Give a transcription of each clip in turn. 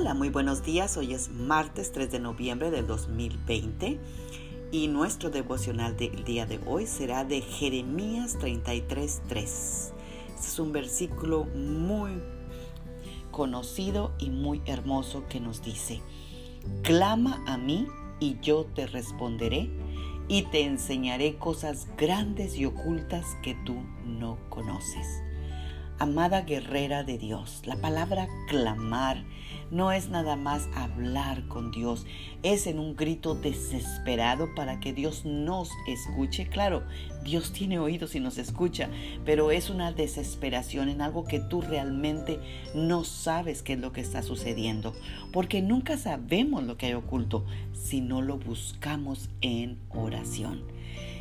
Hola, muy buenos días. Hoy es martes 3 de noviembre del 2020 y nuestro devocional del día de hoy será de Jeremías 33.3. Este es un versículo muy conocido y muy hermoso que nos dice, clama a mí y yo te responderé y te enseñaré cosas grandes y ocultas que tú no conoces. Amada guerrera de Dios, la palabra clamar no es nada más hablar con Dios, es en un grito desesperado para que Dios nos escuche. Claro, Dios tiene oídos y nos escucha, pero es una desesperación en algo que tú realmente no sabes qué es lo que está sucediendo, porque nunca sabemos lo que hay oculto si no lo buscamos en oración,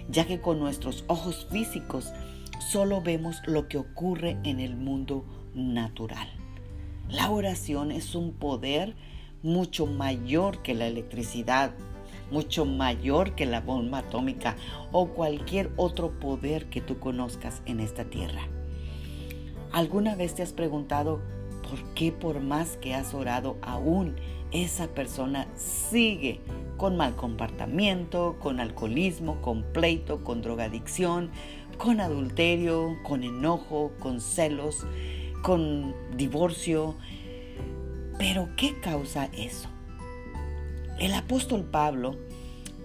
ya que con nuestros ojos físicos solo vemos lo que ocurre en el mundo natural. La oración es un poder mucho mayor que la electricidad, mucho mayor que la bomba atómica o cualquier otro poder que tú conozcas en esta tierra. ¿Alguna vez te has preguntado por qué por más que has orado aún esa persona sigue con mal comportamiento, con alcoholismo, con pleito, con drogadicción, con adulterio, con enojo, con celos, con divorcio. Pero ¿qué causa eso? El apóstol Pablo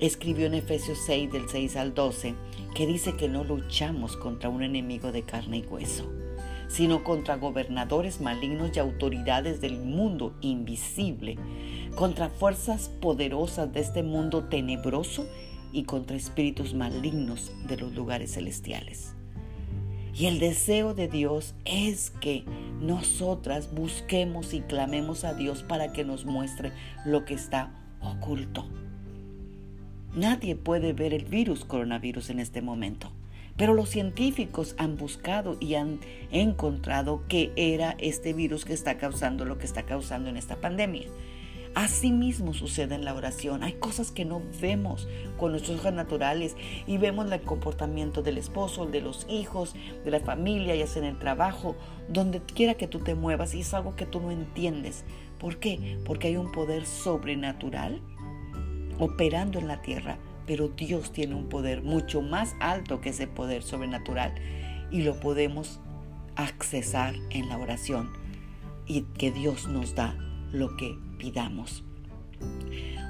escribió en Efesios 6 del 6 al 12 que dice que no luchamos contra un enemigo de carne y hueso, sino contra gobernadores malignos y autoridades del mundo invisible, contra fuerzas poderosas de este mundo tenebroso y contra espíritus malignos de los lugares celestiales. Y el deseo de Dios es que nosotras busquemos y clamemos a Dios para que nos muestre lo que está oculto. Nadie puede ver el virus coronavirus en este momento, pero los científicos han buscado y han encontrado que era este virus que está causando lo que está causando en esta pandemia. Asimismo sucede en la oración. Hay cosas que no vemos con nuestros ojos naturales y vemos el comportamiento del esposo, de los hijos, de la familia, ya sea en el trabajo, donde quiera que tú te muevas y es algo que tú no entiendes. ¿Por qué? Porque hay un poder sobrenatural operando en la tierra, pero Dios tiene un poder mucho más alto que ese poder sobrenatural y lo podemos accesar en la oración y que Dios nos da lo que pidamos.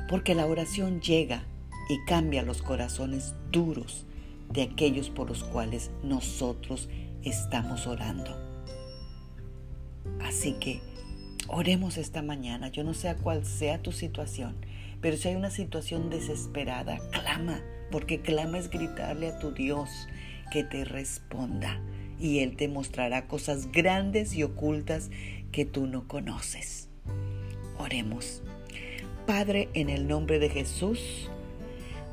Porque la oración llega y cambia los corazones duros de aquellos por los cuales nosotros estamos orando. Así que oremos esta mañana. Yo no sé cuál sea tu situación, pero si hay una situación desesperada, clama, porque clama es gritarle a tu Dios que te responda y Él te mostrará cosas grandes y ocultas que tú no conoces. Oremos. Padre, en el nombre de Jesús,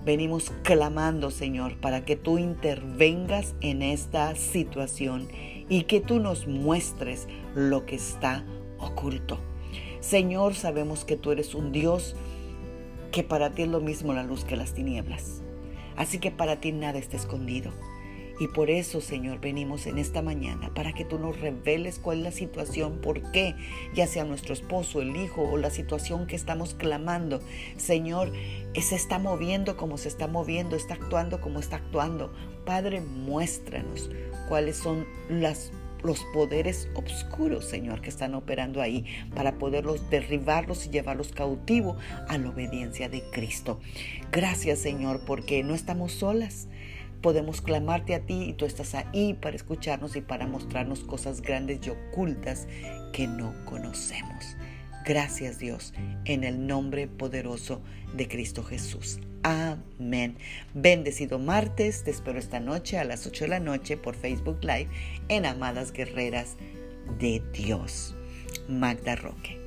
venimos clamando, Señor, para que tú intervengas en esta situación y que tú nos muestres lo que está oculto. Señor, sabemos que tú eres un Dios que para ti es lo mismo la luz que las tinieblas. Así que para ti nada está escondido. Y por eso, Señor, venimos en esta mañana para que tú nos reveles cuál es la situación, por qué, ya sea nuestro esposo, el hijo o la situación que estamos clamando. Señor, se está moviendo como se está moviendo, está actuando como está actuando. Padre, muéstranos cuáles son las los poderes oscuros, Señor, que están operando ahí para poderlos derribarlos y llevarlos cautivo a la obediencia de Cristo. Gracias, Señor, porque no estamos solas podemos clamarte a ti y tú estás ahí para escucharnos y para mostrarnos cosas grandes y ocultas que no conocemos. Gracias Dios, en el nombre poderoso de Cristo Jesús. Amén. Bendecido martes, te espero esta noche a las 8 de la noche por Facebook Live en Amadas Guerreras de Dios. Magda Roque.